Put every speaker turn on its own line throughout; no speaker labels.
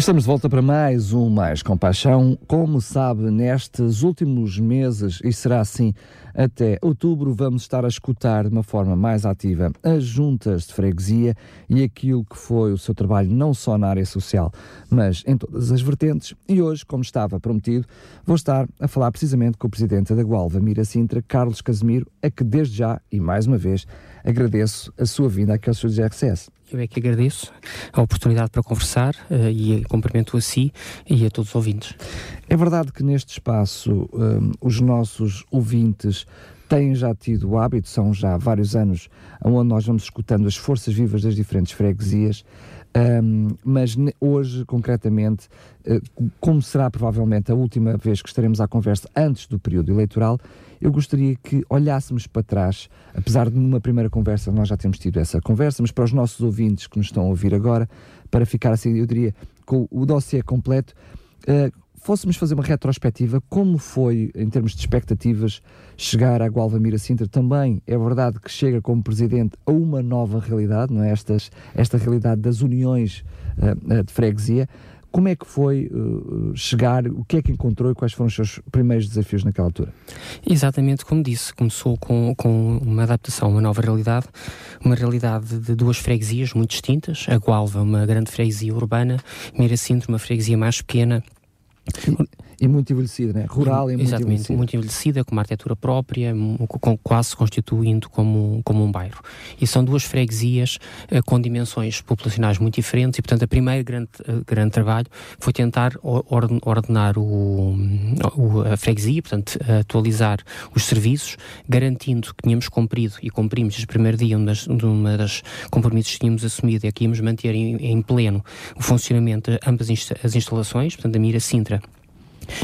Estamos de volta para mais um Mais Compaixão. Como sabe, nestes últimos meses, e será assim até outubro, vamos estar a escutar de uma forma mais ativa as juntas de freguesia e aquilo que foi o seu trabalho, não só na área social, mas em todas as vertentes. E hoje, como estava prometido, vou estar a falar precisamente com o presidente da Gualva, Mira Sintra, Carlos Casimiro, a que desde já e mais uma vez agradeço a sua vinda aqui aos seus RCS.
Eu é que agradeço a oportunidade para conversar uh, e cumprimento a si e a todos os ouvintes.
É verdade que neste espaço um, os nossos ouvintes têm já tido o hábito, são já vários anos, onde nós vamos escutando as forças vivas das diferentes freguesias, um, mas hoje, concretamente, uh, como será provavelmente a última vez que estaremos à conversa antes do período eleitoral, eu gostaria que olhássemos para trás, apesar de numa primeira conversa nós já temos tido essa conversa, mas para os nossos ouvintes que nos estão a ouvir agora, para ficar assim, eu diria, com o dossiê completo, uh, fôssemos fazer uma retrospectiva, como foi, em termos de expectativas, chegar à Gualva Mira Sintra, também é verdade que chega como presidente a uma nova realidade, não é? Estas, esta realidade das uniões uh, de freguesia, como é que foi uh, chegar, o que é que encontrou e quais foram os seus primeiros desafios naquela altura?
Exatamente como disse, começou com, com uma adaptação a uma nova realidade, uma realidade de duas freguesias muito distintas, a Gualva, uma grande freguesia urbana, Miracinto, uma freguesia mais pequena, Und
e muito envelhecida, né? rural e muito
Exatamente,
envelhecida.
muito envelhecida, com uma arquitetura própria, com, quase constituindo como, como um bairro. E são duas freguesias uh, com dimensões populacionais muito diferentes e, portanto, o primeiro grande, uh, grande trabalho foi tentar ordenar o, o, a freguesia, portanto, atualizar os serviços, garantindo que tínhamos cumprido e cumprimos desde o primeiro dia, uma das, uma das compromissos que tínhamos assumido é que íamos manter em, em pleno o funcionamento de ambas as instalações, portanto, a Mira Sintra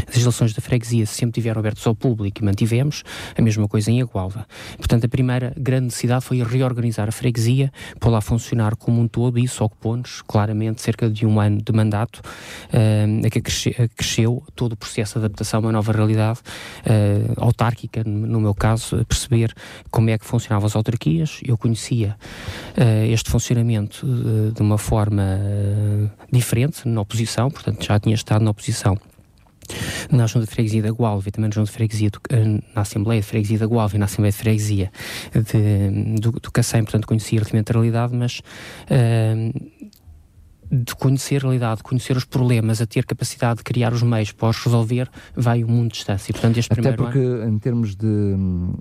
as instalações da freguesia sempre tiveram abertas ao público e mantivemos, a mesma coisa em Agualva. Portanto, a primeira grande necessidade foi reorganizar a freguesia, pô-la a funcionar como um todo, e isso ocupou-nos claramente cerca de um ano de mandato, uh, que cresceu, todo o processo de adaptação a uma nova realidade uh, autárquica, no meu caso, perceber como é que funcionavam as autarquias. Eu conhecia uh, este funcionamento de uma forma diferente, na oposição, portanto já tinha estado na oposição na Junta de Freguesia da Gualva e também na Junta de Freguesia do, eh, na Assembleia de Freguesia da Gualva e na Assembleia de Freguesia de, do, do Cacém, portanto conhecia a realidade, mas uh, de conhecer a realidade, de conhecer os problemas, a ter capacidade de criar os meios para os resolver, vai um mundo de distância. Portanto, este
Até porque,
ano...
em termos de,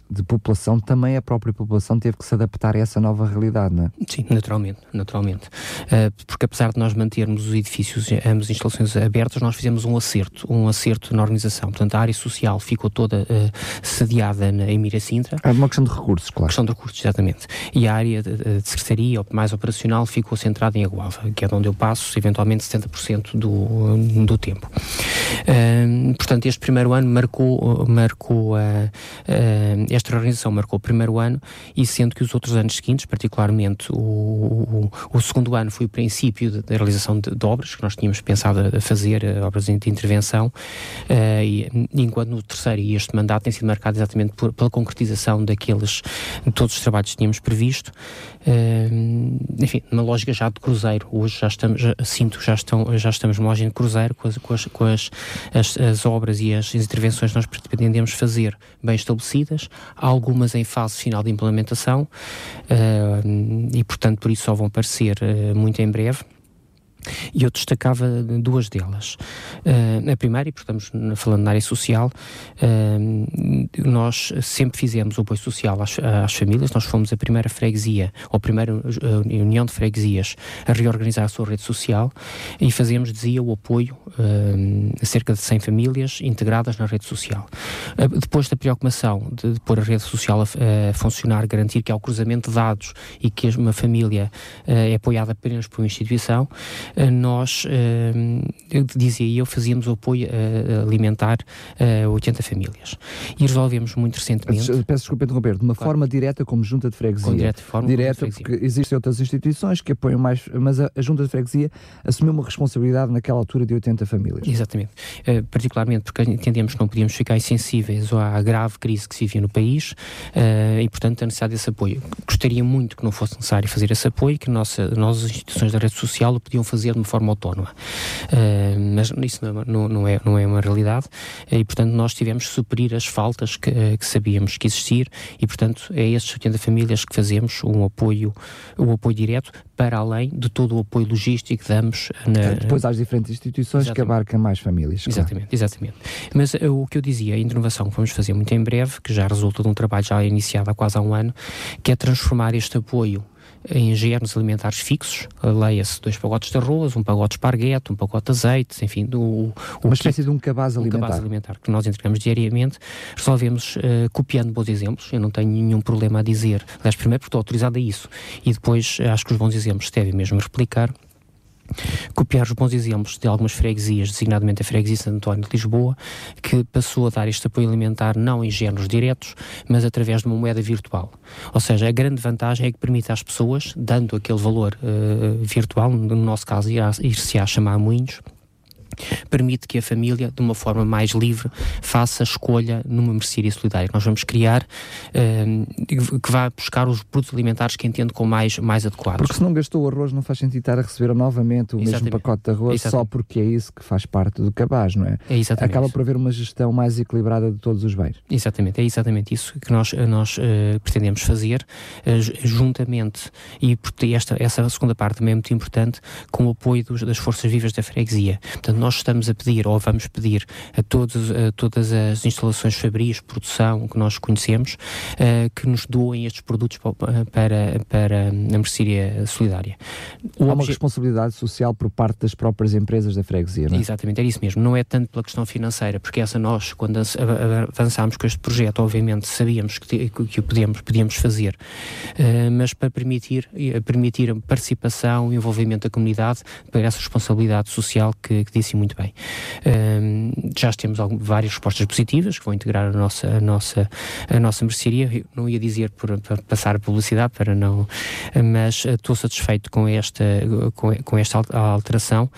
de população, também a própria população teve que se adaptar a essa nova realidade, não é?
Sim, naturalmente, naturalmente. Uh, porque apesar de nós mantermos os edifícios, ambas instalações abertas, nós fizemos um acerto, um acerto na organização. Portanto, a área social ficou toda uh, sediada na Emira Sintra.
É uma questão de recursos, claro.
Questão de recursos, exatamente. E a área de, de secretaria, mais operacional, ficou centrada em Agualva, que é onde eu passo eventualmente 70% do, do tempo. Uh, portanto, este primeiro ano marcou, marcou uh, uh, esta organização marcou o primeiro ano e sendo que os outros anos seguintes, particularmente o, o, o segundo ano foi o princípio da realização de, de, obras que nós tínhamos pensado a fazer, obras de intervenção, e, enquanto no terceiro e este mandato tem sido marcado exatamente por, pela concretização daqueles, de todos os trabalhos que tínhamos previsto, enfim, numa lógica já de cruzeiro, hoje já estamos, já, sinto já, estão, já estamos numa lógica de cruzeiro com, as, com, as, com as, as, as, obras e as, intervenções que nós pretendemos fazer bem estabelecidas, algumas em fase final de implementação uh, e, portanto, por isso só vão aparecer uh, muito em breve. E eu destacava duas delas. Uh, a primeira, e estamos falando na área social, uh, nós sempre fizemos o apoio social às, às, famílias, nós fomos a primeira freguesia, ou a primeira união de freguesias a reorganizar a sua rede social e fazemos, dizia, o apoio uh, a cerca de 100 famílias integradas na rede social. depois da preocupação de, de pôr a rede social a, a, funcionar, garantir que há o cruzamento de dados e que uma família é apoiada apenas por uma instituição, eh, nós, eh, eu dizia eu, fazíamos o apoio eh, alimentar a 80 famílias. E resolvemos muito recentemente.
Peço desculpa interromper, de uma claro. forma direta como junta de freguesia. Com
direta forma
direta, porque existem outras instituições que apoiam mais, mas a, a, junta de freguesia assumiu uma responsabilidade naquela altura de 80 famílias.
Exatamente. Uh, particularmente porque entendemos que não podíamos ficar insensíveis à grave crise que se vivia no país uh, e, portanto, a necessidade desse apoio. Gostaria muito que não fosse necessário fazer esse apoio, que nossa, nós, as instituições da rede social, o podiam fazer de uma forma autónoma. Uh, mas isso não, não, é, não é uma realidade e, portanto, nós tivemos que suprir as faltas que, eh, que sabíamos que existir e, portanto, é estes 80 famílias que fazemos um apoio, um apoio direto para além de todo o apoio logístico que damos
na... Depois às diferentes instituições exatamente. que abarcam mais famílias.
Exatamente, claro. exatamente. Mas uh, o que eu dizia, a inovação que vamos fazer muito em breve, que já resulta de um trabalho já iniciado há quase há um ano, que é transformar este apoio em germes alimentares fixos, leia-se dois pacotes de arroz, um pacote de esparguete, um pacote de azeite, enfim, do, o
uma espécie de um cabaz alimentar. Um cabaz
alimentar. que nós entregamos diariamente, resolvemos uh, copiando bons exemplos, eu não tenho nenhum problema a dizer, aliás, primeiro porque estou autorizado a isso, e depois acho que os bons exemplos devem mesmo replicar, copiar os bons exemplos de algumas freguesias, designadamente a freguesia Santo António de Lisboa, que passou a dar este apoio alimentar não em géneros diretos, mas através de uma moeda virtual. Ou seja, a grande vantagem é que permite às pessoas, dando aquele valor uh, virtual, no nosso caso ir-se a chamar moinhos, permite que a família, de uma forma mais livre, faça a escolha numa mercearia solidária. Nós vamos criar uh, que vá buscar os produtos alimentares que entende como mais, mais adequados.
Porque se não gastou o arroz, não faz sentido estar a receber novamente o exatamente. mesmo pacote de arroz exatamente. só porque é isso que faz parte do cabaz, não é?
é exatamente.
Acaba por haver uma gestão mais equilibrada de todos os bens.
Exatamente, é exatamente isso que nós, nós uh, pretendemos fazer, uh, juntamente, e esta, essa segunda parte também é muito importante, com o apoio dos, das forças vivas da freguesia. Portanto, nós estamos a pedir, ou vamos pedir, a, todos, a todas as instalações fabris, produção que nós conhecemos, uh, que nos doem estes produtos para, para, a mercearia solidária.
O Há uma responsabilidade social por parte das próprias empresas da freguesia, não é?
Exatamente, é isso mesmo. Não é tanto pela questão financeira, porque essa nós, quando avançámos com este projeto, obviamente sabíamos que, que o podíamos, podíamos fazer, uh, mas para permitir, permitir a participação e envolvimento da comunidade para essa responsabilidade social que, que disse muito bem. Um, já temos algumas, várias respostas positivas que vão integrar a nossa, a nossa, a nossa mercearia. Eu não ia dizer por, passar a publicidade, para não, mas estou satisfeito com esta, com, com esta alteração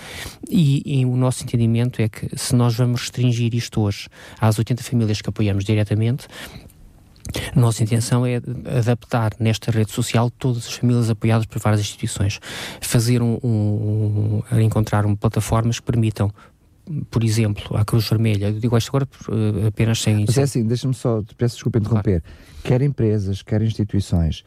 e, e, o nosso entendimento é que se nós vamos restringir isto hoje às 80 famílias que apoiamos diretamente, nossa intenção é adaptar nesta rede social todas as famílias apoiadas por várias instituições, fazer um, um, um encontrar um, plataformas que permitam por exemplo, à Cruz Vermelha, eu digo isto agora uh, apenas sem...
Mas é assim, deixa-me só, peço desculpa interromper, claro. quer empresas, quer instituições,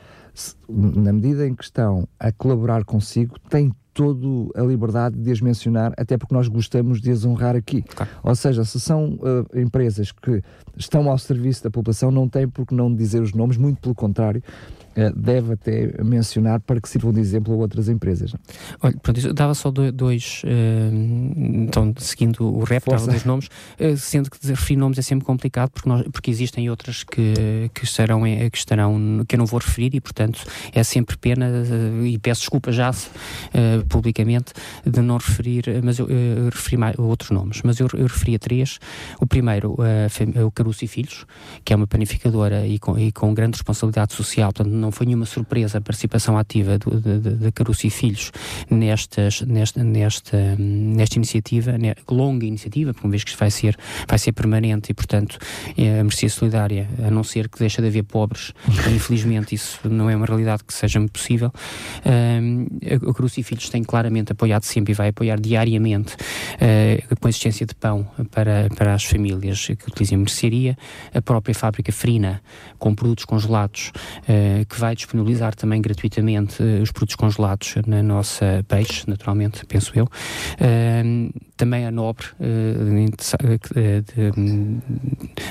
na medida em que estão a colaborar consigo, têm toda a liberdade de as mencionar, até porque nós gostamos de as honrar aqui. Claro. Ou seja, se são uh, empresas que estão ao serviço da população, não tem por que não dizer os nomes, muito pelo contrário, deve até mencionar para que sirvam de exemplo a outras empresas.
Olha, pronto, eu dava só dois, uh, então, seguindo o rap, dava dois nomes, sendo que referir nomes é sempre complicado porque, nós, porque existem outras que, que, estarão, que estarão, que eu não vou referir e, portanto, é sempre pena e peço desculpa já publicamente de não referir, mas eu, eu referi mais, outros nomes, mas eu, eu referi a três. O primeiro, o Caruso e Filhos, que é uma panificadora e com, e com grande responsabilidade social, portanto não foi nenhuma surpresa a participação ativa da Caruso e Filhos nestas, nesta, nesta, nesta iniciativa, longa iniciativa, por uma vez que vai ser, vai ser permanente e, portanto, é a Mercia Solidária, a não ser que deixe de haver pobres, infelizmente isso não é uma realidade que seja muito possível. A Caruso e Filhos tem claramente apoiado sempre e vai apoiar diariamente uh, a consistência de pão para, para as famílias que utilizam mercearia, a própria fábrica Frina, com produtos congelados, uh, que vai disponibilizar também gratuitamente os produtos congelados na nossa peixe, naturalmente, penso eu. também a Nobre, de, de,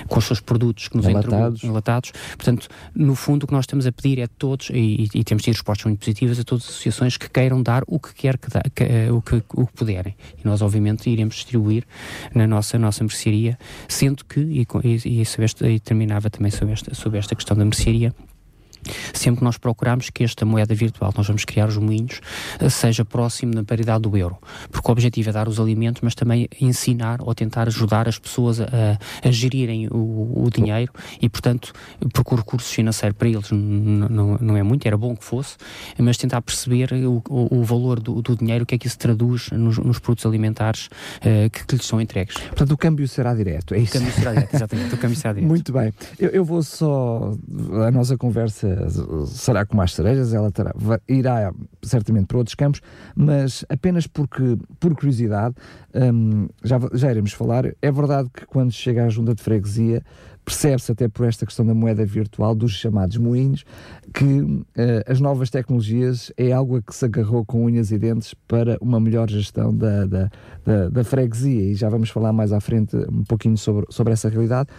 com os seus produtos que nos enlatados. enlatados. Portanto, no fundo, o que nós estamos a pedir é a todos, e, e, temos tido respostas muito positivas, a todas as associações que queiram dar o que quer que, dá, que o, que, o que puderem. E nós, obviamente, iremos distribuir na nossa, nossa mercearia, sendo que, e, e, e, e terminava também sobre esta, sobre esta questão da mercearia, sempre que nós procuramos que esta moeda virtual, nós vamos criar os moinhos, eh, seja próximo da paridade do euro. Porque o objetivo é dar os alimentos, mas também ensinar ou tentar ajudar as pessoas a, a gerirem o, o, dinheiro e, portanto, porque o recurso financeiro para eles não, não é muito, era bom que fosse, mas tentar perceber o, o, o valor do, do, dinheiro, o que é que isso traduz nos, nos produtos alimentares uh, que, que, lhes são entregues.
Portanto, o câmbio será direto, é isso?
O câmbio será direto, exatamente, o câmbio será direto.
Muito bem. Eu, eu vou só, a nossa conversa será com mais cerejas, ela terá, irá certamente para outros campos, mas apenas porque, por curiosidade, um, já, já iremos falar. É verdade que quando chega à junta de freguesia, percebe-se até por esta questão da moeda virtual, dos chamados moinhos, que uh, as novas tecnologias é algo a que se agarrou com unhas e dentes para uma melhor gestão da, da, da, da freguesia. E já vamos falar mais à frente um pouquinho sobre, sobre essa realidade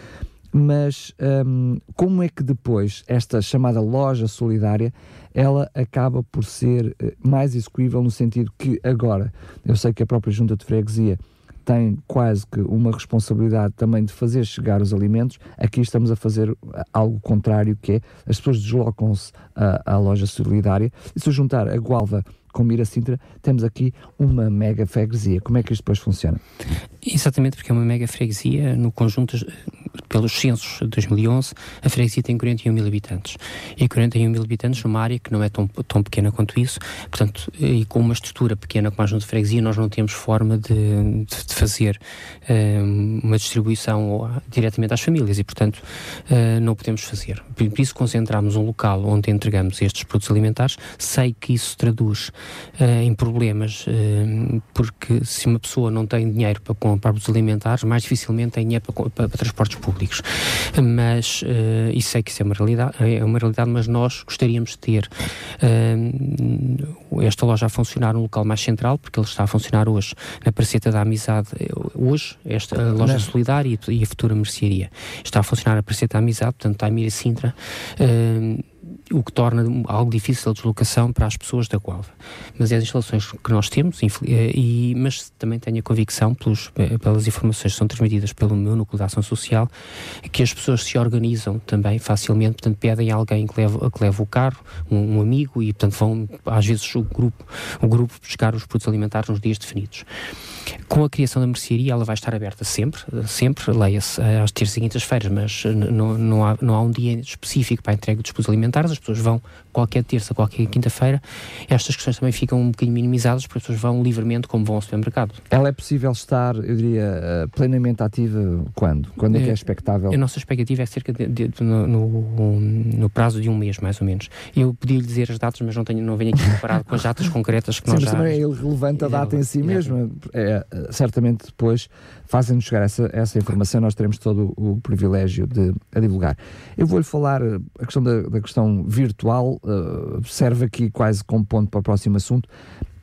mas um, como é que depois esta chamada loja solidária ela acaba por ser eh, mais execuível no sentido que agora eu sei que a própria junta de freguesia tem quase que uma responsabilidade também de fazer chegar os alimentos. Aqui estamos a fazer eh, algo contrário, que é as pessoas deslocam-se à, à loja solidária e se juntar a Gualva com Mira Sintra, temos aqui uma mega freguesia. Como é que isto depois funciona?
Exatamente, porque é uma mega freguesia no conjunto, pelos censos de 2011, a freguesia tem 41 mil habitantes. E 41 mil habitantes numa área que não é tão, tão pequena quanto isso, portanto, e com uma estrutura pequena como a junta de freguesia, nós não temos forma de, de, de fazer uh, uma distribuição diretamente às famílias e, portanto, uh, não podemos fazer. Por isso, concentramos um local onde entregamos estes produtos alimentares. Sei que isso traduz uh, em problemas, porque se uma pessoa não tem dinheiro para comprar produtos alimentares, mais dificilmente tem dinheiro para, para, para transportes públicos. Mas, uh, e sei que isso é uma realidade, é uma realidade, mas nós gostaríamos de ter uh, esta loja a funcionar num local mais central, porque ele está a funcionar hoje na Praceta da Amizade, hoje, esta loja Não. solidária e, e, a futura mercearia. Está a funcionar na Praceta da Amizade, portanto, está a Mira Sintra. Uh, o que torna algo difícil a deslocação para as pessoas da Gualva. Mas é as instalações que nós temos, eh, e, mas também tenho a convicção, pelos, pelas informações que são transmitidas pelo meu núcleo de ação social, que as pessoas se organizam também facilmente, portanto pedem a alguém que leve, que leve o carro, um, um, amigo, e portanto vão às vezes o grupo, o grupo buscar os produtos alimentares nos dias definidos. Com a criação da mercearia, ela vai estar aberta sempre, sempre, leia-se eh, às terças e quintas-feiras, mas não, não, há, não há um dia específico para a entrega dos produtos alimentares, as pessoas vão qualquer terça, qualquer quinta-feira, estas questões também ficam um bocadinho minimizadas, porque as pessoas vão livremente como vão ao supermercado.
Ela é possível estar, eu diria, eh, plenamente ativa quando? Quando é, é que é expectável?
A nossa expectativa é cerca de, de, de no, no, no, prazo de um mês, mais ou menos. Eu podia-lhe dizer as datas, mas não, tenho, não venho aqui preparado com as datas concretas que
Sim,
nós
mas
já...
também é irrelevante a data em si mesmo. É, certamente depois fazem-nos chegar essa, essa informação, nós teremos todo o privilégio de a divulgar. Eu vou-lhe falar eh, a questão da, da questão virtual, uh, serve aqui quase como ponto para o próximo assunto.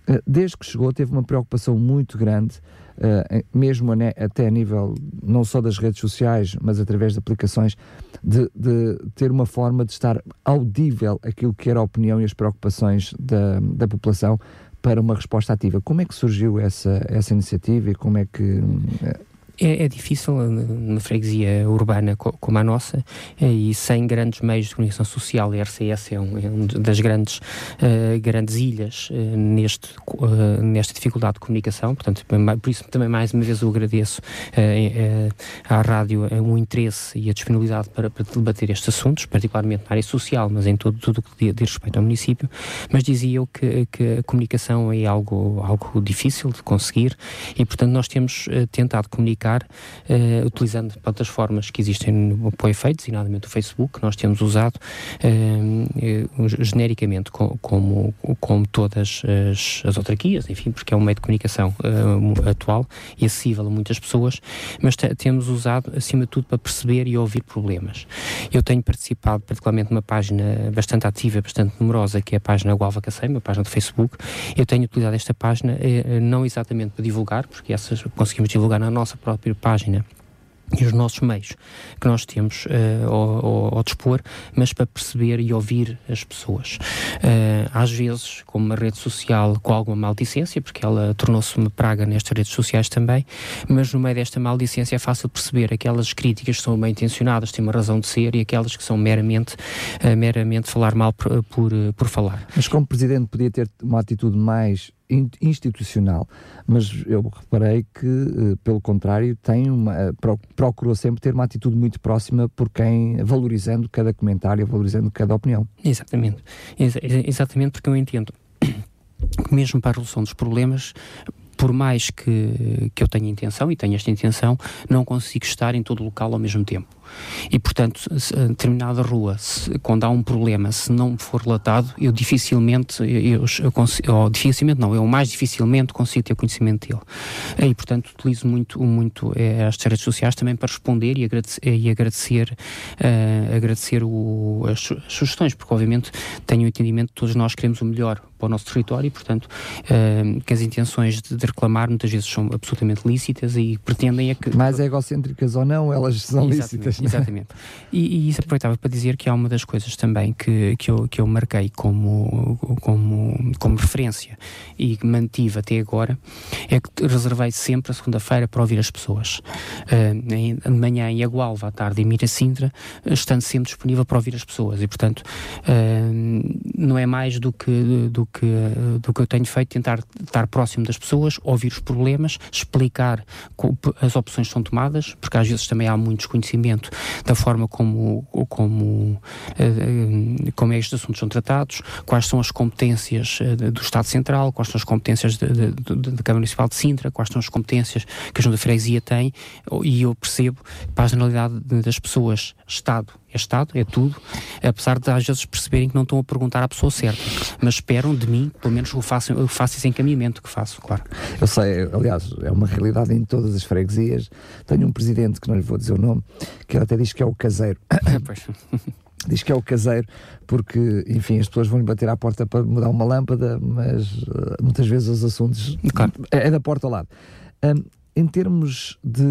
Uh, desde que chegou, teve uma preocupação muito grande, mesmo a até a nível não só das redes sociais, mas através de aplicações, de, de, ter uma forma de estar audível aquilo que era a opinião e as preocupações da, da população para uma resposta ativa. Como é que surgiu essa, essa iniciativa e como é que
é, é, difícil eh, numa freguesia urbana como a nossa eh, e sem grandes meios de comunicação social. A RCS é, um, é uma das grandes, uh, grandes ilhas uh, neste, uh, nesta dificuldade de comunicação. Portanto, por isso também mais uma vez eu agradeço à rádio o interesse e a disponibilidade para, para, debater estes assuntos, particularmente na área social, mas em todo, tudo o que diz respeito ao município. Mas dizia eu que, que, a comunicação é algo, algo difícil de conseguir e, portanto, nós temos tentado comunicar comunicar uh, utilizando plataformas que existem para o efeito, designadamente o Facebook, que nós temos usado uh, genericamente como, como, como todas as, as autarquias, enfim, porque é um meio de comunicação atual e acessível a muitas pessoas, mas temos usado acima de tudo para perceber e ouvir problemas. Eu tenho participado particularmente numa página bastante ativa, bastante numerosa, que é a página Gualva Cacei, uma página do Facebook. Eu tenho utilizado esta página não exatamente para divulgar, porque essas conseguimos divulgar na nossa própria página e os nossos meios que nós temos uh, ao, ao, ao, dispor, mas para perceber e ouvir as pessoas. Uh, às vezes, como uma rede social com alguma maldicência, porque ela tornou-se uma praga nestas redes sociais também, mas no meio desta maldicência é fácil perceber aquelas críticas que são bem intencionadas, têm uma razão de ser, e aquelas que são meramente, uh, meramente falar mal por, por, por falar.
Mas como Presidente podia ter uma atitude mais institucional, mas eu reparei que, eh, pelo contrário, tem uma, eh, procurou sempre ter uma atitude muito próxima por quem, valorizando cada comentário, valorizando cada opinião.
Exatamente, Ex exatamente porque eu entendo que mesmo para a resolução dos problemas por mais que, que eu tenha intenção, e tenho esta intenção, não consigo estar em todo o local ao mesmo tempo. E, portanto, se, determinada rua, se, quando há um problema, se não for relatado, eu dificilmente, eu, eu consigo, ou dificilmente não, eu mais dificilmente consigo ter conhecimento dele. E, portanto, utilizo muito, muito eh, as redes sociais também para responder e agradecer, e agradecer, uh, agradecer o, as, as, sugestões, porque, obviamente, tenho o entendimento que todos nós queremos o melhor para o nosso território e, portanto, uh, que as intenções de, de, reclamar muitas vezes são absolutamente lícitas e pretendem
é
que...
Mais egocêntricas ou não, elas são Exatamente. lícitas.
Exatamente. E, e, isso aproveitava para dizer que há uma das coisas também que, que, eu, que eu marquei como, como, como referência e que mantive até agora é que reservei sempre a segunda-feira para ouvir as pessoas. Uh, de manhã em Agualva, à tarde em Miracintra, estando sempre disponível para ouvir as pessoas. E, portanto, uh, não é mais do que, do, que, do que eu tenho feito tentar estar próximo das pessoas, ouvir os problemas, explicar as opções que são tomadas, porque às vezes também há muito desconhecimento da forma como, como, eh, como estes assuntos são tratados, quais são as competências eh, do Estado Central, quais são as competências da Câmara Municipal de Sintra, quais são as competências que a Junta de Freguesia tem, e eu percebo, para a generalidade das pessoas, Estado é Estado, é tudo, apesar de às vezes perceberem que não estão a perguntar à pessoa certa, mas esperam de mim, pelo menos eu faço, eu faço esse encaminhamento que faço, claro.
Eu sei, aliás, é uma realidade em todas as freguesias. Tenho um presidente, que não lhe vou dizer o nome, que ele até diz que é o caseiro. diz que é o caseiro, porque, enfim, as pessoas vão lhe bater à porta para mudar uma lâmpada, mas uh, muitas vezes os assuntos claro. é, é da porta ao lado. Um, em termos de,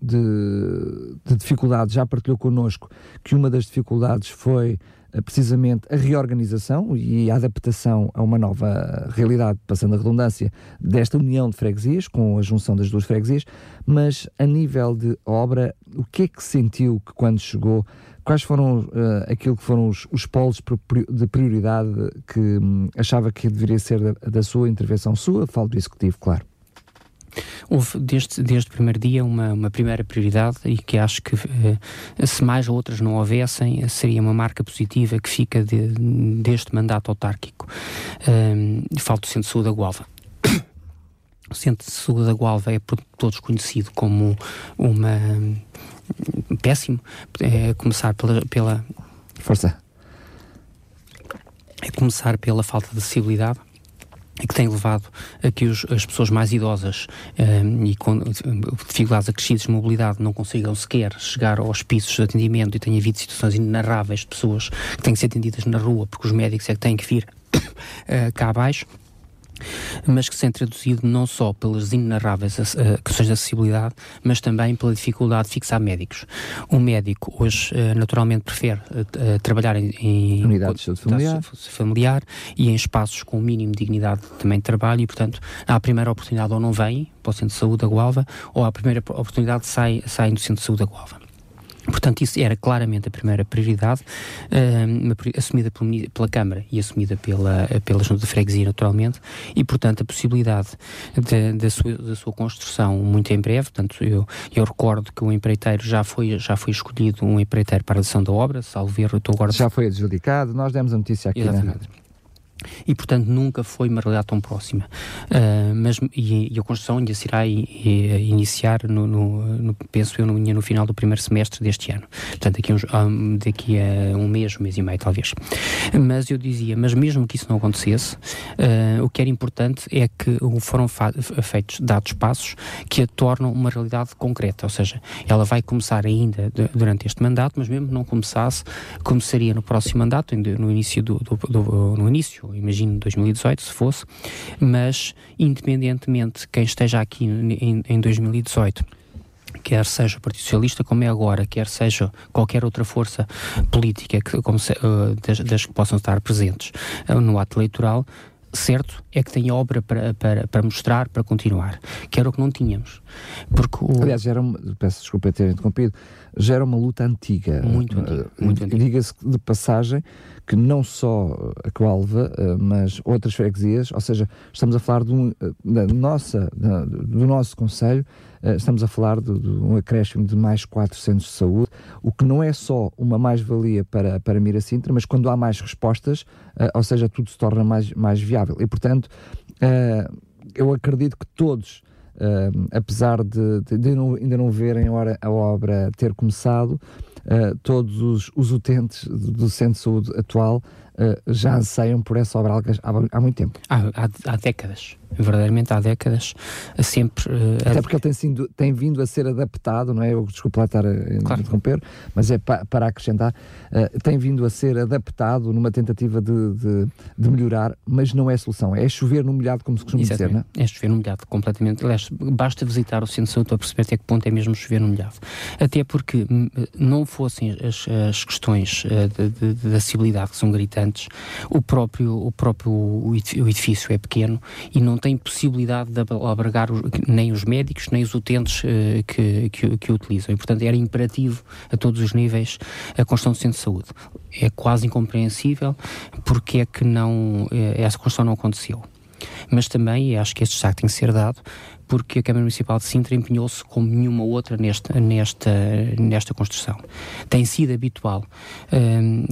de, de dificuldades, já partilhou connosco que uma das dificuldades foi eh, precisamente a reorganização e a adaptação a uma nova realidade, passando a redundância, desta união de freguesias, com a junção das duas freguesias, mas a nível de obra, o que é que sentiu que quando chegou, quais foram uh, aquilo que foram os, os polos de prioridade que um, achava que deveria ser da, da sua intervenção sua, falo do Executivo, claro.
Houve desde, desde o primeiro dia uma, uma primeira prioridade e que acho que eh, se mais outras não houvessem, seria uma marca positiva que fica de, deste mandato autárquico. Um, falo do Centro de Saúde da Gualva. O Centro de Saúde da Gualva é por todos conhecido como uma péssimo. É começar pela, pela
força.
É começar pela falta de acessibilidade que tem levado a que os, as pessoas mais idosas ehm, e com dificuldades acrescidas de mobilidade não consigam sequer chegar aos pisos de atendimento e tem havido situações inenarráveis de pessoas que têm que ser atendidas na rua porque os médicos é que têm que vir uh, cá abaixo mas que se tem traduzido não só pelas inenarráveis uh, questões de acessibilidade, mas também pela dificuldade de fixar médicos. Um médico hoje uh, naturalmente prefere uh, trabalhar em, em
unidades de saúde familiar.
familiar e em espaços com o mínimo de dignidade também de trabalho e, portanto, à primeira oportunidade ou não vem para o Centro de Saúde da Gualva ou à primeira oportunidade sai, sai do Centro de Saúde da Gualva. Portanto, isso era claramente a primeira prioridade, uh, assumida pela, Câmara e assumida pela, pela Junta de Freguesia, naturalmente, e, portanto, a possibilidade da sua, da sua construção muito em breve. Portanto, eu, eu recordo que o empreiteiro já foi, já foi escolhido um empreiteiro para a lição da obra, salvo erro, estou agora.
Já foi adjudicado, nós demos a notícia aqui.
Exatamente. E portanto nunca foi uma realidade tão próxima. Uh, mas e, e, a construção ainda se irá iniciar no, no, no, penso eu no, no final do primeiro semestre deste ano. Portanto, daqui, uns, um, daqui a um mês, um mês e meio talvez. Mas eu dizia, mas mesmo que isso não acontecesse, uh, o que era importante é que foram feitos dados passos que a tornam uma realidade concreta, ou seja, ela vai começar ainda de, durante este mandato, mas mesmo que não começasse, começaria no próximo mandato, no início do, do, do no início imagino 2018 se fosse, mas independentemente quem esteja aqui em, em 2018 quer seja o Partido Socialista como é agora, quer seja qualquer outra força política que, se, uh, das, das, que possam estar presentes uh, no ato eleitoral, certo é que tem obra para, para, para mostrar, para continuar, que era o que não tínhamos. Porque o...
Aliás, era uma, peço desculpa ter interrompido, já era uma luta antiga.
Muito antiga. Muito antiga.
Diga-se de passagem que não só a Coalva, eh, mas outras freguesias, ou seja, estamos a falar de um, eh, da nossa, do nosso Conselho, eh, estamos a falar de, de, um acréscimo de mais 4 centros de saúde, o que não é só uma mais-valia para, para Miracintra, mas quando há mais respostas, ou seja, tudo se torna mais, mais viável. E, portanto, eu acredito que todos Uh, apesar de, de, de não, ainda não verem a, obra ter começado, uh, todos os, os utentes do Centro de Saúde atual uh, já anseiam por essa obra há, há muito tempo.
Há, há, há décadas verdadeiramente há décadas, sempre. Uh,
Até porque ele tem, sido, tem vindo a ser adaptado, não é? Eu desculpe lá estar a claro. interromper, mas é pa, para acrescentar, uh, tem vindo a ser adaptado numa tentativa de, de, de, melhorar, mas não é solução, é chover no molhado, como se costuma Exatamente. dizer, não
é? É chover no molhado, completamente. Aliás, basta visitar o centro de saúde para perceber até que ponto é mesmo chover no molhado. Até porque hum, não fossem as, as questões uh, de, de, de, acessibilidade que são gritantes, o próprio, o próprio o edifício é pequeno e não tem possibilidade de albergar nem os médicos, nem os utentes uh, que, que, que, o utilizam. E, portanto, era imperativo a todos os níveis a construção do centro de saúde. É quase incompreensível porque é que não, eh, essa construção não aconteceu. Mas também, e acho que este destaque tem que ser dado, porque a Câmara Municipal de Sintra empenhou-se como nenhuma outra nesta, nesta, nesta construção. Tem sido habitual um,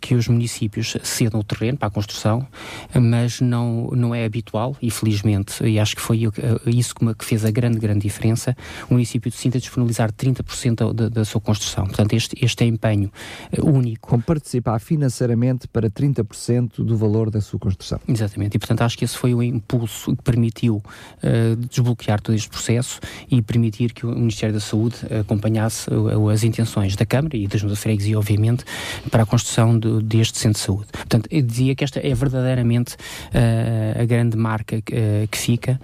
que os municípios cedam o terreno para a construção, mas não, não é habitual, e felizmente, e acho que foi isso que fez a grande, grande diferença, o município de Sintra disponibilizar 30% da, da sua construção. Portanto, este, este é empenho uh, único.
Como participar financeiramente para 30% do valor da sua construção.
Exatamente, e portanto acho que esse foi o impulso que permitiu uh, desbloquear desbloquear todo este processo e permitir que o Ministério da Saúde acompanhasse as intenções da Câmara e das freguesia, obviamente, para a construção de, deste centro de saúde. Portanto, eu dizia que esta é verdadeiramente uh, a grande marca uh, que fica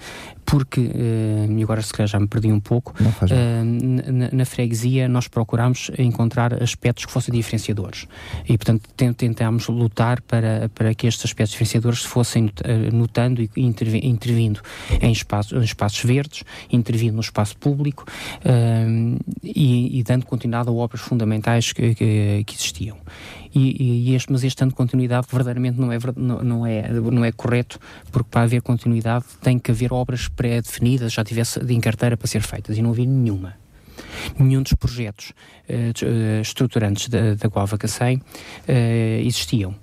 porque, uh, e agora se calhar já me perdi um pouco, uh, na, na, freguesia nós procurámos encontrar aspectos que fossem diferenciadores. E, portanto, tentámos lutar para, para que estes aspectos diferenciadores fossem eh, notando e intervindo em espaços, em espaços verdes, intervindo no espaço público uh, e, e, dando continuidade a obras fundamentais que, que, que existiam e, e este, mas este ano de continuidade verdadeiramente não é, não, é, não é correto, porque para haver continuidade tem que haver obras pré-definidas, já tivesse em carteira para ser feitas, e não havia nenhuma nenhum dos projetos uh, estruturantes da, da Guava Cacém uh, existiam.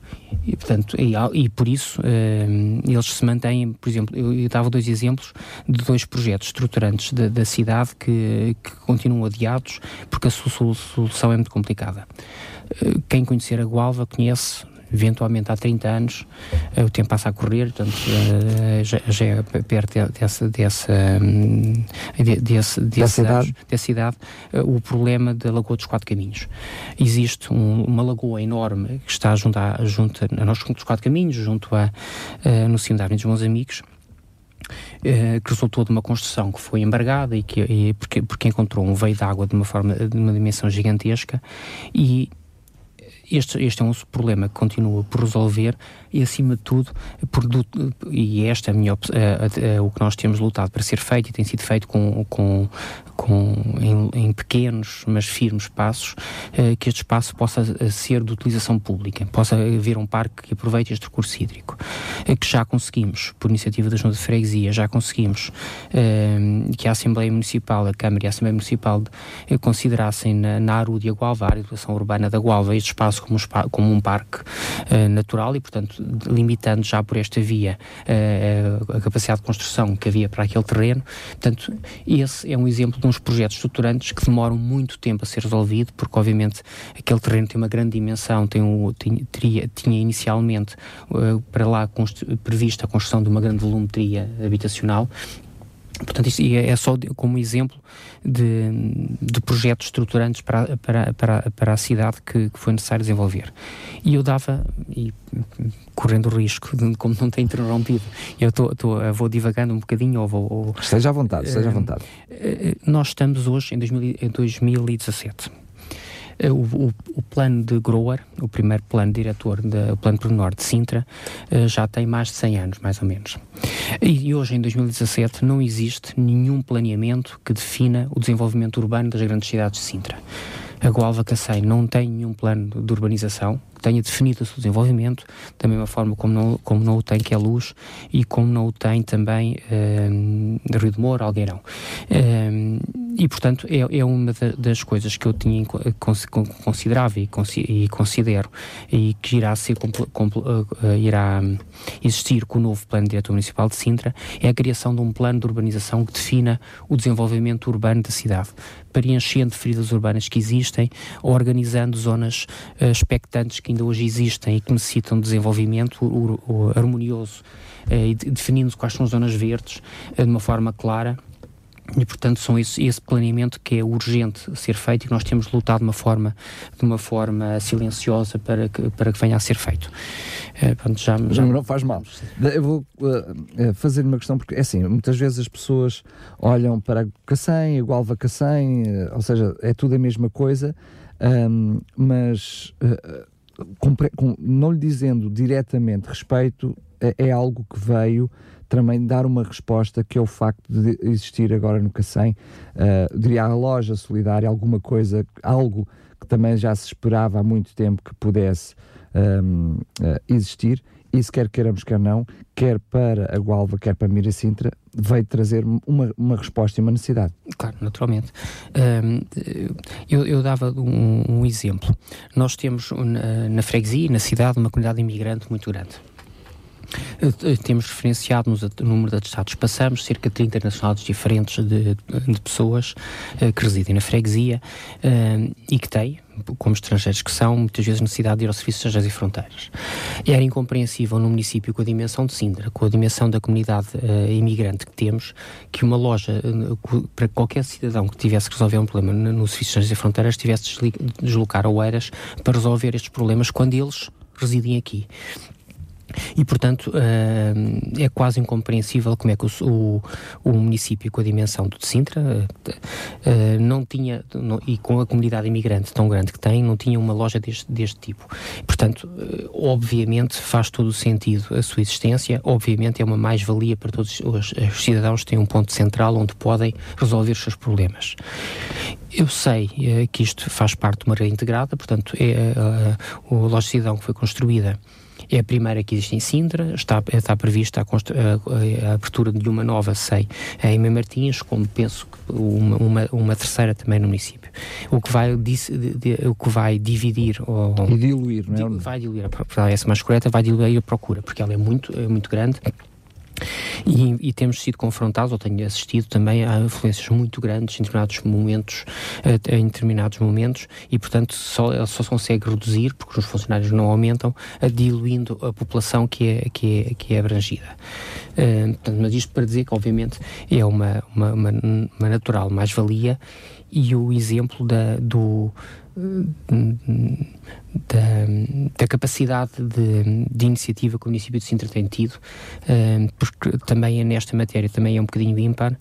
E, portanto, e, e por isso uh, eles se mantêm, por exemplo, eu, eu dava dois exemplos de dois projetos estruturantes da, da cidade que, que, continuam adiados porque a solução é muito complicada. Quem conhecer a Gualva conhece eventualmente há 30 anos uh, o tempo passa a correr, portanto uh, já, já, é perto dessa, dessa, um, de, desse, dessa idade, dessa idade o problema da Lagoa dos Quatro Caminhos. Existe um, uma lagoa enorme que está junto a, junto a, nós dos Quatro Caminhos, junto a, no cimo da Avenida dos Bons Amigos, que resultou de uma construção que foi embargada e que e porque, porque encontrou um veio de água de uma forma de uma dimensão gigantesca e este, este é um problema que continua por resolver e, acima de tudo, por, e esta é a minha, é, o que nós temos lutado para ser feito e tem sido feito com, com, com em, em pequenos, mas firmes passos, é, que este espaço possa ser de utilização pública, possa haver um parque que aproveite este recurso hídrico, que já conseguimos, por iniciativa da Junta de Freguesia, já conseguimos que a Assembleia Municipal, a Câmara e a Assembleia Municipal considerassem na, na Arúdia Gualva, a educação urbana da Gualva, este espaço como um, como um parque natural e, portanto, limitando já por esta via a capacidade de construção que havia para aquele terreno. Portanto, esse é um exemplo de uns projetos estruturantes que demoram muito tempo a ser resolvido, porque, obviamente, aquele terreno tem uma grande dimensão, tem um, tinha, teria, tinha inicialmente uh, para lá prevista a construção de uma grande volumetria habitacional Portanto, isto é, é só como exemplo de, de projetos estruturantes para, para, para, para a cidade que, que, foi necessário desenvolver. E eu dava, e correndo o risco, de, como não tem interrompido, eu tô, tô, vou divagando um bocadinho ou vou... Ou,
esteja à vontade, esteja à eh, vontade.
Uh, nós estamos hoje em, 2000, em 2017 eh, o, o, o, plano de Grower, o primeiro plano diretor, do plano pormenor de Sintra, eh, já tem mais de 100 anos, mais ou menos. E hoje, em 2017, não existe nenhum planeamento que defina o desenvolvimento urbano das grandes cidades de Sintra. A Gualva Cacém não tem nenhum plano de urbanização, tenha definido o seu desenvolvimento, da mesma forma como não, como não o tem que é Luz e como não o tem também uh, Rio de Moura, Algueirão. Uh, e, portanto, é, é uma das coisas que eu tinha considerava e, considero e que irá, ser, irá existir com o novo Plano Diretor Municipal de Sintra, é a criação de um plano de urbanização que defina o desenvolvimento urbano da cidade, preenchendo feridas urbanas que existem, organizando zonas expectantes que ainda hoje existem e que necessitam de desenvolvimento harmonioso eh, e definindo quais são as zonas verdes eh, de uma forma clara. E portanto são esse, esse, planeamento que é urgente ser feito e que nós temos lutado de uma forma de uma forma silenciosa para que para que venha a ser feito.
É, pronto, já, já... não faz mal. Eu vou uh, fazer uma questão porque é assim muitas vezes as pessoas olham para Cacém igual a Cacém ou seja é tudo a mesma coisa um, mas uh, não lhe dizendo diretamente respeito, é, é, algo que veio também dar uma resposta que é o facto de existir agora no Cacém, uh, diria a loja solidária, alguma coisa, algo que também já se esperava há muito tempo que pudesse um, uh, eh, existir isso quer queiramos, quer não, quer para a Gualva, quer para Mira Sintra, veio trazer uma, uma resposta e uma necessidade.
Claro, naturalmente. Eu, eu, dava um, um, exemplo. Nós temos na, na freguesia, na cidade, uma comunidade imigrante muito grande. Eh, temos referenciado no número de atestados passamos, cerca de 30 nacionalidades diferentes de, de pessoas uh, que residem na freguesia e que têm, como estrangeiros que são, muitas vezes necessidade de ir ao Serviço de Estrangeiros e Fronteiras. Era incompreensível no município com a dimensão de Sintra, com a dimensão da comunidade uh, imigrante que temos, que uma loja, uh, para qualquer cidadão que tivesse que resolver um problema no Serviço de Estrangeiros e Fronteiras, tivesse de deslocar a Oeiras para resolver estes problemas quando eles residem aqui. E, portanto, uh, é quase incompreensível como é que o, o, o, município com a dimensão do de Sintra uh, não tinha, e com a comunidade imigrante tão grande que tem, não tinha uma loja deste, deste tipo. Portanto, obviamente faz todo o sentido a sua existência, obviamente é uma mais-valia para todos os, os cidadãos, têm um ponto central onde podem resolver os seus problemas. Eu sei que isto faz parte de uma rede integrada, portanto, é, a loja cidadão que foi construída é a primeira que existe em Sintra, está, está prevista a, a, a abertura de uma nova SEI em Mem Martins, como penso que uma, uma, uma, terceira também no município. O que vai, de, de, o que vai dividir ou,
e diluir, não
é? Vai diluir, a, essa mais correta, vai diluir a procura, porque ela é muito, é muito grande e, e, temos sido confrontados, ou tenho assistido também a influências muito grandes em determinados momentos, eh, em determinados momentos, e portanto só, só se consegue reduzir, porque os funcionários não aumentam, diluindo a população que é, que é, que é abrangida. Uh, portanto, mas isto para dizer que, obviamente, é uma, uma, uma, uma natural mais-valia e o exemplo da, do, da, da capacidade de, de, iniciativa que o município de Sintra tem tido, uh, porque também é nesta matéria também é um bocadinho ímpar,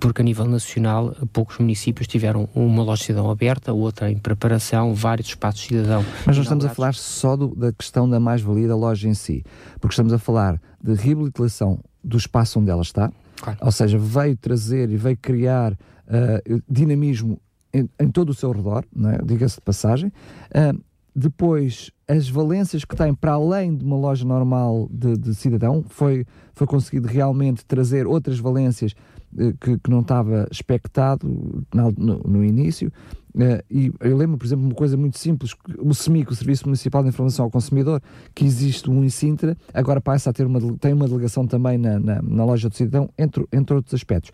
porque a nível nacional poucos municípios tiveram uma loja de cidadão aberta, outra em preparação, vários espaços de cidadão.
Mas nós estamos a falar só do, da questão da mais-valia da loja em si, porque estamos a falar de reabilitação do espaço onde ela está, claro. ou seja, veio trazer e veio criar uh, dinamismo em, em, todo o seu redor, é? diga-se de passagem. Uh, depois, as valências que tem para além de uma loja normal de, de cidadão foi foi conseguido realmente trazer outras valências eh, que, que, não estava expectado no, no início. Uh, e eu lembro, por exemplo, uma coisa muito simples: o SEMIC, o Serviço Municipal de Informação ao Consumidor, que existe um em Sintra, agora passa a ter uma, tem uma delegação também na, na, na loja do cidadão, entre, entre outros aspectos.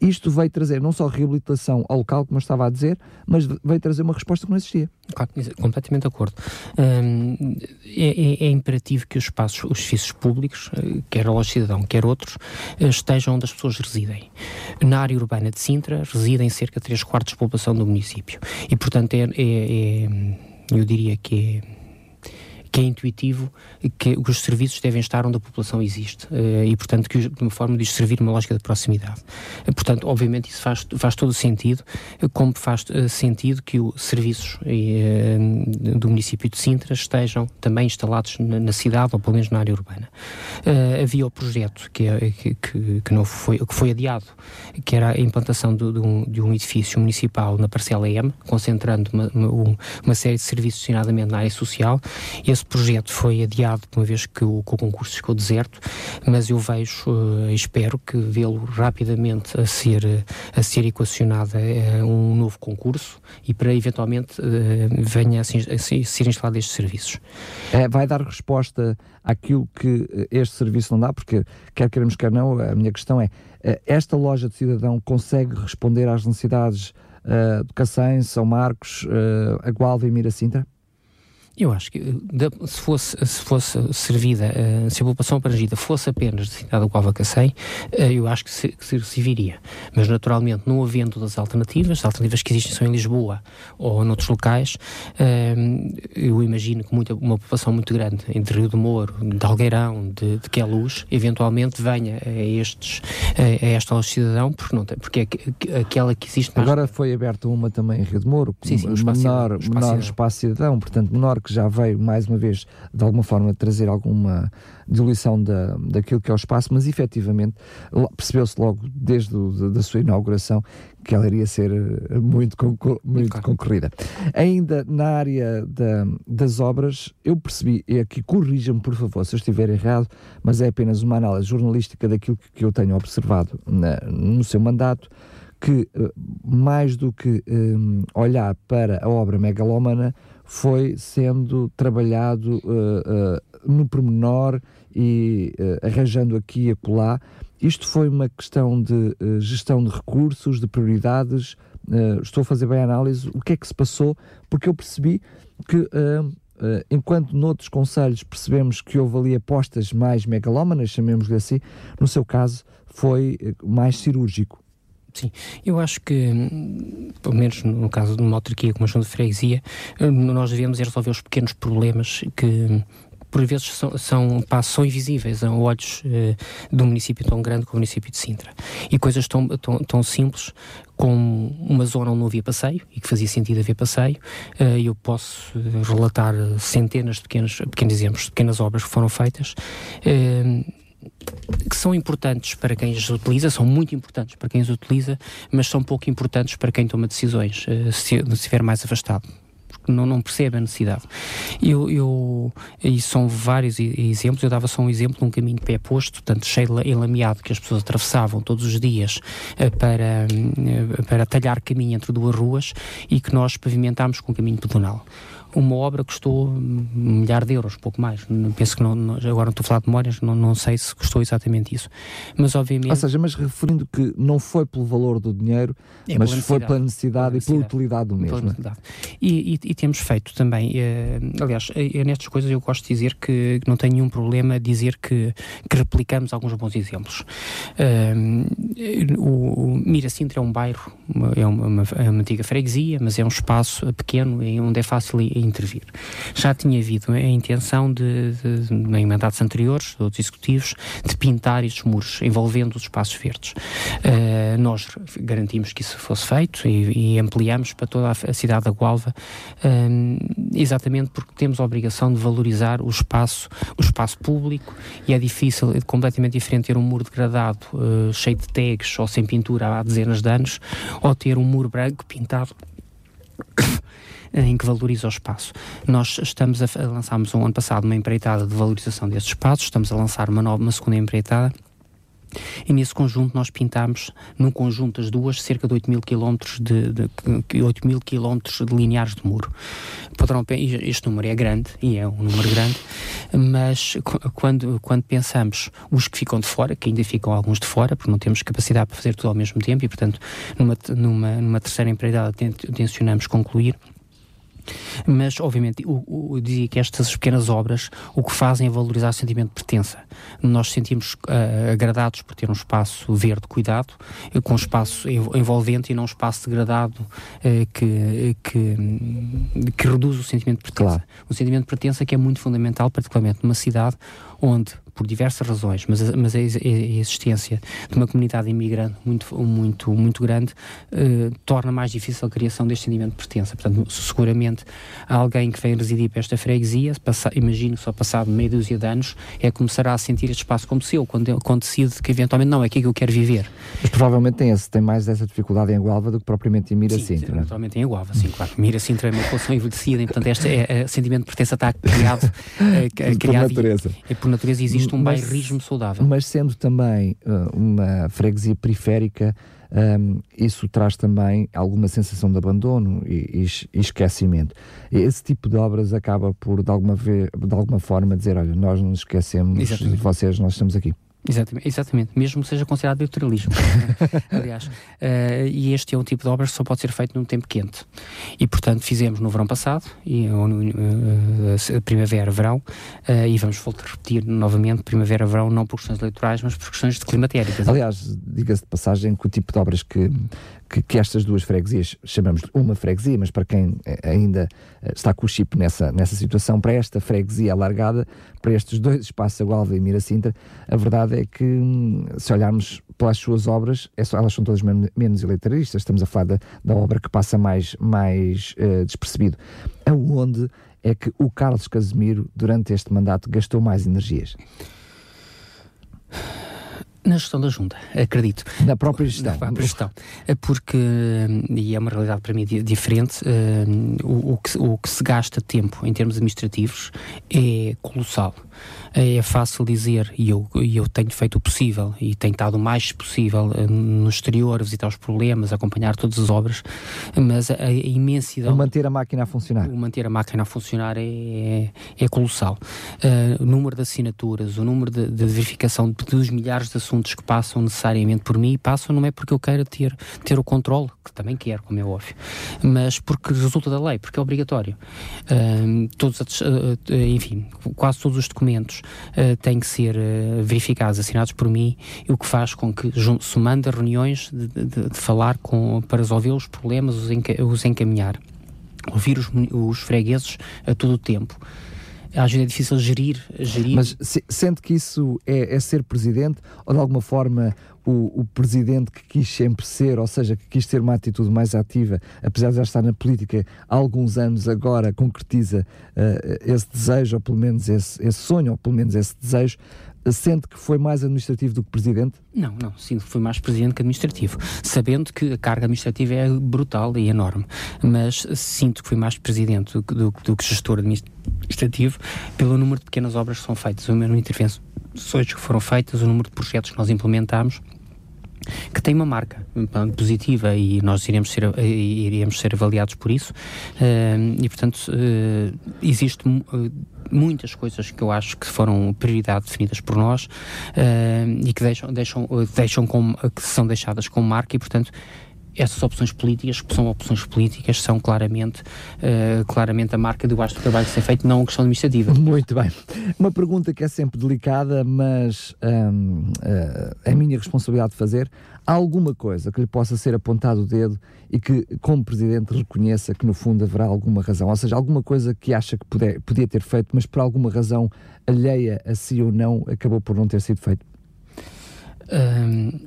Isto veio trazer não só reabilitação ao local, como eu estava a dizer, mas veio trazer uma resposta que não existia.
Claro, completamente de acordo. Hum, é, é, é, imperativo que os espaços, os edifícios públicos, eh, quer a loja cidadão, quer outros, eh, estejam onde as pessoas residem. Na área urbana de Sintra residem cerca de 3 quartos de população do município. E, portanto, é, é, é eu diria que é que é intuitivo que os serviços devem estar onde a população existe uh, e, portanto, que de uma forma de servir uma lógica de proximidade. Uh, portanto, obviamente, isso faz, faz todo sentido, uh, como faz sentido que os serviços do município de Sintra estejam também instalados na, cidade, ou pelo menos na área urbana. havia o projeto que, que, que, não foi, que foi adiado, que era a implantação de, de, um, de um, edifício municipal na parcela M, concentrando uma, uma, uma série de serviços, designadamente na área social. Esse projeto foi adiado, uma vez que o, que o concurso ficou deserto, mas eu vejo uh, espero que vê-lo rapidamente a ser, a ser equacionado uh, um novo concurso e para eventualmente uh, venha a, a, ser instalado estes serviços.
É, vai dar resposta àquilo que este serviço não dá, porque quer queremos, quer não, a minha questão é, esta loja de cidadão consegue responder às necessidades uh, de Cacém, São Marcos, uh, a Gualva e Miracintra?
Eu acho que se fosse, se fosse servida, eh, se a população abrangida fosse apenas da cidade do Guava Cacém, eh, eu acho que se, que serviria. Mas, naturalmente, não havendo das alternativas, as alternativas que existem são em Lisboa ou noutros locais, eh, eu imagino que muita, uma população muito grande, entre Rio do Moro, de Algueirão, de, de Queluz, eventualmente venha a, estes, a, esta cidadão, porque, não tem, porque é aquela que existe
mais... Agora foi aberta uma também em Rio do Moro, sim, sim, menor, espaço menor espaço cidadão, portanto, menor que que já veio, mais uma vez, de alguma forma trazer alguma diluição da, daquilo que é o espaço, mas efetivamente percebeu-se logo desde o, da sua inauguração que ela iria ser eh, muito, concor muito claro. concorrida. Ainda na área da, das obras, eu percebi, e aqui corrija-me por favor se eu estiver errado, mas é apenas uma análise jornalística daquilo que, que eu tenho observado na, no seu mandato, que eh, mais do que um, olhar para a obra megalómana, foi sendo trabalhado uh, uh, no pormenor e uh, arranjando aqui e acolá. Isto foi uma questão de gestão de recursos, de prioridades. estou a fazer bem a análise. O que é que se passou? Porque eu percebi que enquanto noutros conselhos percebemos que houve ali apostas mais megalómanas, chamemos-lhe assim, no seu caso foi mais cirúrgico.
Sim, eu acho que, pelo menos no caso de uma autarquia como a Junta de Freguesia, eh, nós devemos é resolver os pequenos problemas que por vezes são, são, são invisíveis a olhos eh, de um município tão grande como o município de Sintra. E coisas tão, tão, tão simples como uma zona onde não havia passeio e que fazia sentido haver passeio. Eh, eu posso relatar centenas de pequenos, pequenos exemplos de pequenas obras que foram feitas. Eh, que são importantes para quem os utiliza, são muito importantes para quem os utiliza, mas são pouco importantes para quem toma decisões, uh, se, estiver mais afastado porque não, não percebe a necessidade. Eu, eu, e são vários exemplos, eu dava só um exemplo de um caminho de pé posto, portanto, cheio de enlameado, que as pessoas atravessavam todos os dias uh, para, uh, para talhar caminho entre duas ruas e que nós pavimentámos com um caminho pedonal uma obra custou um milhar de euros, pouco mais. Penso que não, não, agora não estou a falar de memórias, não, não sei se custou exatamente isso. Mas obviamente.
Ou seja, mas referindo que não foi pelo valor do dinheiro, é mas pela foi pela necessidade, e pela utilidade do mesmo.
E, e, e, temos feito também, eh, aliás, eh, nestas coisas eu gosto de dizer que não tenho nenhum problema dizer que, que replicamos alguns bons exemplos. Eh, o, o Miracintra é um bairro, é uma, uma, é uma antiga freguesia, mas é um espaço pequeno onde é fácil intervir. Já tinha havido a intenção de, de, em mandatos anteriores, de outros executivos, de pintar estes muros envolvendo os espaços verdes. Uh, nós garantimos que isso fosse feito e, e ampliamos para toda a, cidade da Gualva, uh, exatamente porque temos a obrigação de valorizar o espaço, o espaço público e é difícil, é completamente diferente ter um muro degradado, uh, cheio de tags ou sem pintura há dezenas de anos, ou ter um muro branco pintado em que valoriza o espaço. Nós estamos a, a lançámos um ano passado uma empreitada de valorização destes espaços, estamos a lançar uma nova, uma segunda empreitada e nesse conjunto nós pintámos, num conjunto das duas, cerca de 8 mil quilómetros de, de, 8 mil quilómetros de lineares de muro. Poderão, este número é grande, e é um número grande, mas quando, quando pensamos os que ficam de fora, que ainda ficam alguns de fora, porque não temos capacidade para fazer tudo ao mesmo tempo, e portanto numa, numa, numa terceira empreitada tencionamos concluir, mas, obviamente, o, o, dizia que estas pequenas obras o que fazem é valorizar o sentimento de pertença. Nós sentimos uh, agradados por ter um espaço verde cuidado, com um espaço envolvente e não um espaço degradado uh, que, que, que, reduz o sentimento de pertença. Claro. O sentimento de pertença que é muito fundamental, particularmente numa cidade onde por diversas razões, mas, a, mas a, existência de uma comunidade imigrante muito, muito, muito grande eh, torna mais difícil a criação deste sentimento de pertença. Portanto, seguramente alguém que vem residir para esta freguesia, passa, imagino só passado meia dúzia de anos, é começará a sentir este espaço como seu, quando, quando decide que eventualmente não, é aqui que eu quero viver.
Mas provavelmente tem, esse, tem mais essa dificuldade em Agualva do que propriamente em Miracintra.
Sim, naturalmente em Agualva, sim, claro. Miracintra é uma população envelhecida e, portanto, este é, é, sentimento de pertença está criado, é, criado por natureza. E, e por natureza existe existe um mas, bairrismo saudável.
Mas sendo também uh, uma freguesia periférica, um, isso traz também alguma sensação de abandono e, e, e, esquecimento. Esse tipo de obras acaba por, de alguma, vez, de alguma forma, dizer: olha, nós não nos esquecemos Exatamente. de vocês, nós estamos aqui.
Exatamente, exatamente, mesmo que seja considerado eleitoralismo, aliás. Uh, e este é um tipo de obras que só pode ser feito num tempo quente. E, portanto, fizemos no verão passado, e, uh, uh, primavera, verão, e vamos voltar a repetir novamente primavera-verão, não por questões eleitorais, mas por questões de climatéricas.
Aliás, diga-se de passagem que o tipo de obras que, que, que, estas duas freguesias, chamamos de uma freguesia, mas para quem ainda está com o chip nessa, nessa situação, para esta freguesia alargada, para estes dois espaços, Gualva e Miracintra, a verdade é que, hum, se olharmos pelas suas obras, é só, elas são todas menos eleitaristas, estamos a falar da, da obra que passa mais, mais uh, despercebido. Aonde é que o Carlos Casemiro, durante este mandato, gastou mais energias?
Na gestão da Junta, acredito.
Na própria gestão.
Na própria gestão. É porque, e é uma realidade para mim diferente, uh, o, o, que, o que se gasta tempo em termos administrativos é colossal é fácil dizer, e eu, eu tenho feito o possível e tenho estado o mais possível eh, no exterior visitar os problemas, acompanhar todas as obras, mas a, a imensidão.
O manter a máquina a funcionar.
O manter a máquina a funcionar é, é, é colossal. Uh, o número de assinaturas, o número de, de verificação de, dos milhares de assuntos que passam necessariamente por mim, passam não é porque eu queira ter, ter o controle, que também quero, como é óbvio, mas porque resulta da lei, porque é obrigatório. Uh, todos, uh, enfim, quase todos os documentos uh, têm que ser uh, verificados, assinados por mim, o que faz com que se manda reuniões de, de, de, falar com, para resolver os problemas, os, enca, os encaminhar. Ouvir os, os fregueses a todo o tempo às vezes é difícil gerir. gerir.
Mas se, sente que isso é, é, ser presidente ou de alguma forma o, o, presidente que quis sempre ser, ou seja, que quis ter uma atitude mais ativa, apesar de já estar na política há alguns anos, agora concretiza uh, esse desejo, ou pelo menos esse, esse sonho, ou pelo menos esse desejo, sente que foi mais administrativo do que presidente?
Não, não, sinto que foi mais presidente que administrativo, sabendo que a carga administrativa é brutal e enorme, mas sinto que foi mais presidente do, do, do que gestor administrativo pelo número de pequenas obras que são feitas, o número de intervenções que foram feitas, o número de projetos que nós implementamos que tem uma marca positiva e nós iremos ser, iremos ser avaliados por isso. Uh, e portanto uh, existe muitas coisas que eu acho que foram prioridade definidas por nós e que deixam, deixam, deixam que são deixadas com marca e portanto essas opções políticas, que são opções políticas, são claramente, uh, claramente a marca do do trabalho que se é feito, não a questão administrativa.
Muito bem. Uma pergunta que é sempre delicada, mas um, uh, eh, é a minha responsabilidade de fazer. Há alguma coisa que lhe possa ser apontado o dedo e que, como Presidente, reconheça que no fundo haverá alguma razão? Ou seja, alguma coisa que acha que puder, podia ter feito, mas por alguma razão alheia a si ou não, acabou por não ter sido feito?
Um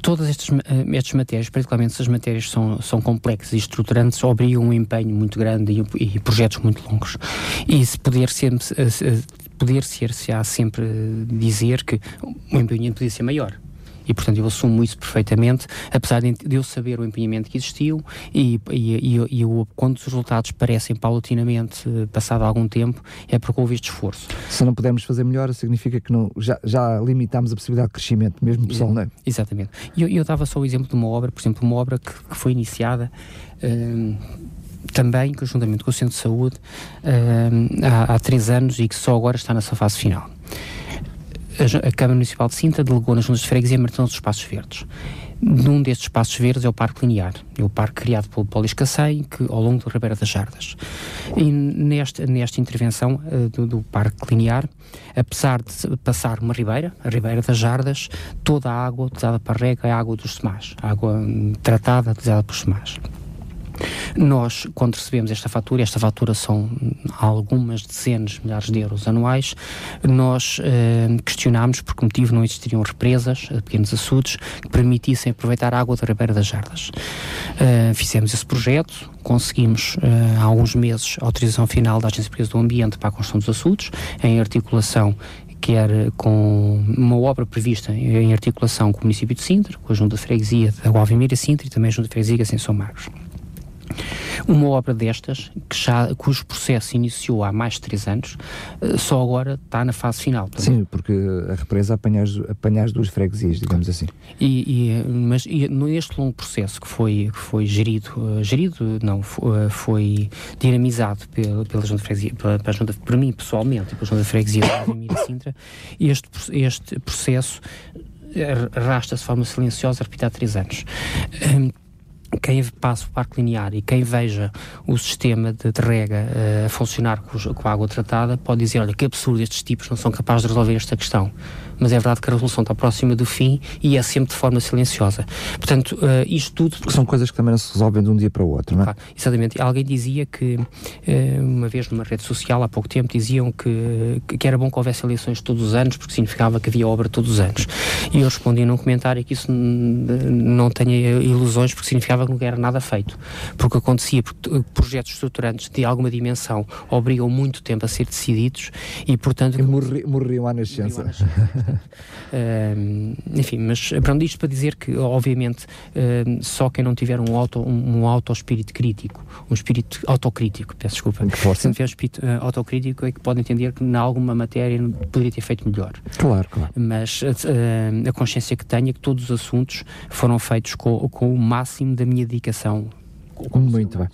todas estas, eh, estas matérias, particularmente se as matérias são, são complexas e estruturantes, obrigam um empenho muito grande e, e projetos muito longos. E se poder ser, poder ser se há sempre dizer que o empenho podia ser maior. E, portanto, eu assumo isso perfeitamente, apesar de, eu saber o empenhamento que existiu e, e, e, e quando os resultados parecem paulatinamente, eh, passado algum tempo, é porque houve este esforço.
Se não pudermos fazer melhor, significa que não, já, já limitámos a possibilidade de crescimento, mesmo pessoal, não é?
Exatamente. E eu, eu dava só o exemplo de uma obra, por exemplo, uma obra que, que foi iniciada. Hum, também conjuntamente com o Centro de Saúde hum, há, há três anos e que só agora está na sua fase final a Câmara Municipal de Sintra delegou nas juntas de freguesia a dos espaços verdes. Num destes espaços verdes é o Parque Linear, é o parque criado pelo Polis Cacém, que ao longo do Ribeira das Jardas. E nesta, nesta intervenção uh, do, do, Parque Linear, apesar de passar uma ribeira, a Ribeira das Jardas, toda a água utilizada para rega é a água dos semás, água tratada utilizada pelos semás. Nós, quando recebemos esta fatura, esta fatura são algumas dezenas de milhares de euros anuais, nós eh, questionámos por que motivo não existiriam represas, eh, pequenos açudes, que permitissem aproveitar a água da Ribeira das Jardas. Uh, fizemos esse projeto, conseguimos uh, há alguns meses a autorização final da Agência Portuguesa do Ambiente para a construção dos açudes, em articulação quer com uma obra prevista em articulação com o município de Sintra, com a Junta de Freguesia da Gualvimira Sintra e também a Junta de Freguesia de São Magos. Uma obra destas, que já, cujo processo iniciou há mais de três anos, eh, só agora está na fase final.
Também. Sim, porque a represa apanha as, apanha as duas freguesias, digamos assim.
E, e, mas e, neste longo processo que foi, que foi gerido, uh, gerido, não, foi, uh, foi dinamizado pela, pela Junta de Freguesia, pela, pela junta, por mim pessoalmente, pela Junta de Freguesia Mira Sintra, este, este processo arrasta-se de forma silenciosa, repito, há três anos. Um, quem passa o parque linear e quem veja o sistema de, de rega uh, funcionar com, com, a água tratada pode dizer, olha, que absurdo, estes tipos não são capazes de resolver esta questão mas é verdade que a resolução está próxima do fim e é sempre de forma silenciosa. Portanto, uh, isto tudo.
Porque são coisas que também não se resolvem de um dia para o outro, não é?
Claro, exatamente. Alguém dizia que, uh, uma vez numa rede social, há pouco tempo, diziam que, que era bom que houvesse eleições todos os anos, porque significava que havia obra todos os anos. E eu respondi num comentário que isso não tenha ilusões, porque significava que não era nada feito. Porque acontecia, porque projetos estruturantes de alguma dimensão obrigam muito tempo a ser decididos e, portanto.
E morri, morriam à nascença. Morriam à nascença
uh, enfim, mas pronto, isto para dizer que, obviamente, uh, só quem não tiver um auto, um, um auto espírito crítico, um espírito autocrítico, peço desculpa,
se
não tiver um espírito uh, autocrítico é que pode entender que, em alguma matéria, poderia ter feito melhor.
Claro, claro.
Mas uh, a consciência que tenho é que todos os assuntos foram feitos com, com o máximo da minha dedicação.
Muito bem.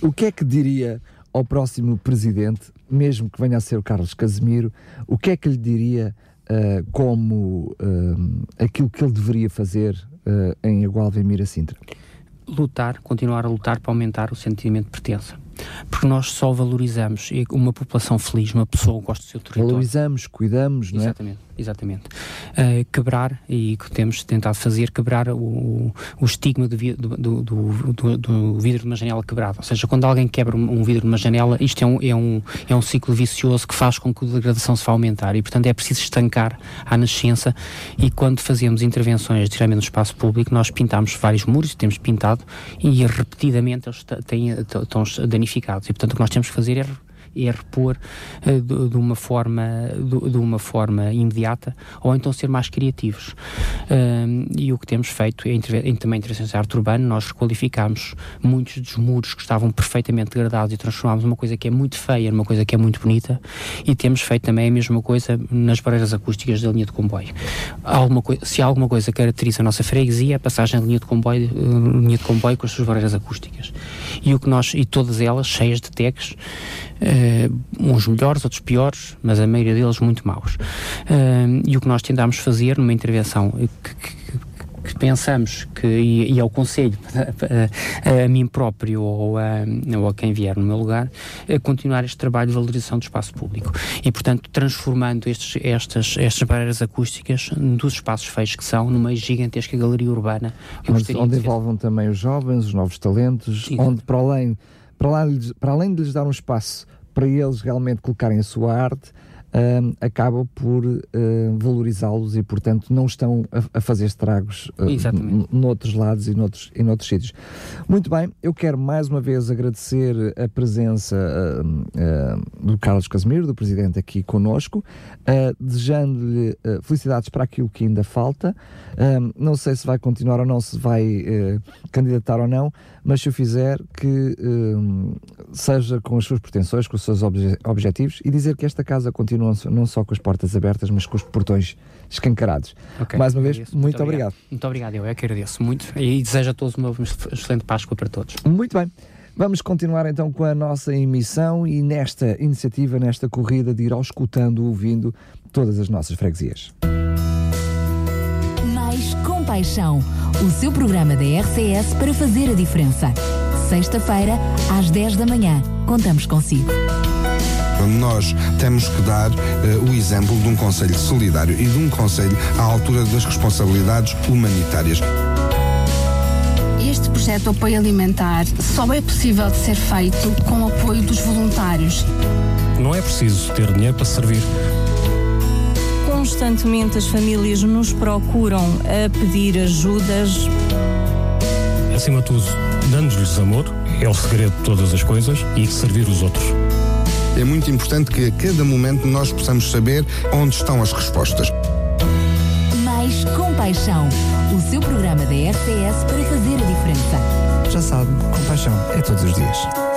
O que é que diria ao próximo presidente, mesmo que venha a ser o Carlos Casemiro, o que é que lhe diria uh, como uh, aquilo que ele deveria fazer uh, em Agualva e Mira Sintra?
Lutar, continuar a lutar para aumentar o sentimento de pertença porque nós só valorizamos uma população feliz, uma pessoa que gosta do seu território.
Valorizamos, cuidamos, não
é? Exatamente, exatamente. Uh, quebrar, e que temos tentado fazer, quebrar o, o estigma do, do, do, do, vidro de uma janela quebrado. Ou seja, quando alguém quebra um vidro de uma janela, isto é um, é um, é um ciclo vicioso que faz com que a degradação se vá aumentar e, portanto, é preciso estancar à nascença e quando fazemos intervenções diretamente no espaço público, nós pintamos vários muros, temos pintado e repetidamente eles têm, estão danificados. E, portanto, o que nós temos que fazer é é repor uh, de, de, uma forma de, de, uma forma imediata ou então ser mais criativos. E o que temos feito em, em também intervenções de arte urbana nós requalificámos muitos dos muros que estavam perfeitamente degradados e transformámos uma coisa que é muito feia numa coisa que é muito bonita. E temos feito também a mesma coisa nas barreiras acústicas da linha de comboio. Alguma se alguma coisa caracteriza a nossa freguesia é a passagem da linha de comboio, uh, linha de comboio com as suas barreiras acústicas. E o que nós e todas elas cheias de techs uh, uns melhores, outros piores, mas a maioria deles muito maus. Uh, e o que nós tentámos fazer numa intervenção que, que que pensamos que, e, e ao Conselho, a, a, mim próprio ou a, ou a quem vier no meu lugar, a continuar este trabalho de valorização do espaço público. E, portanto, transformando estes, estas, estas barreiras acústicas dos espaços feios que são numa gigantesca galeria urbana.
Onde, onde envolvam também os jovens, os novos talentos, Sim. onde para além para, lá, para além de lhes dar um espaço para eles realmente colocarem a sua arte, uh, acaba por uh, valorizá-los e, portanto, não estão a, a fazer estragos uh, noutros lados e noutros, e noutros sítios. Muito bem, eu quero mais uma vez agradecer a presença do Carlos Casimiro, do Presidente, aqui conosco, desejando-lhe felicidades para aquilo que ainda falta. não sei se vai continuar ou não, se vai candidatar ou não, mas se o fizer, que seja com as suas pretensões, com os seus obje objetivos e dizer que esta casa continua não só com as portas abertas, mas com os portões escancarados. Okay, Mais uma vez, muito, muito obrigado.
obrigado. Muito obrigado, eu é que agradeço muito e desejo a todos uma excelente Páscoa para todos.
Muito bem. Vamos continuar então com a nossa emissão e nesta iniciativa, nesta corrida de ir auscultando, ouvindo todas as nossas freguesias.
Mais compaixão, o seu programa da RCS para fazer a diferença. Sexta-feira, às 10 da manhã. Contamos consigo.
Nós temos que dar uh, o exemplo de um Conselho solidário e de um Conselho à altura das responsabilidades humanitárias.
Este projeto de apoio alimentar só é possível de ser feito com o apoio dos voluntários.
Não é preciso ter dinheiro para servir.
Constantemente as famílias nos procuram a pedir ajudas.
Acima de tudo, dando-lhes amor, é o segredo de todas as coisas, e servir os outros.
É muito importante que a cada momento nós possamos saber onde estão as respostas.
Mais compaixão. O seu programa da RTS para fazer a diferença.
Já sabe, compaixão é todos os dias.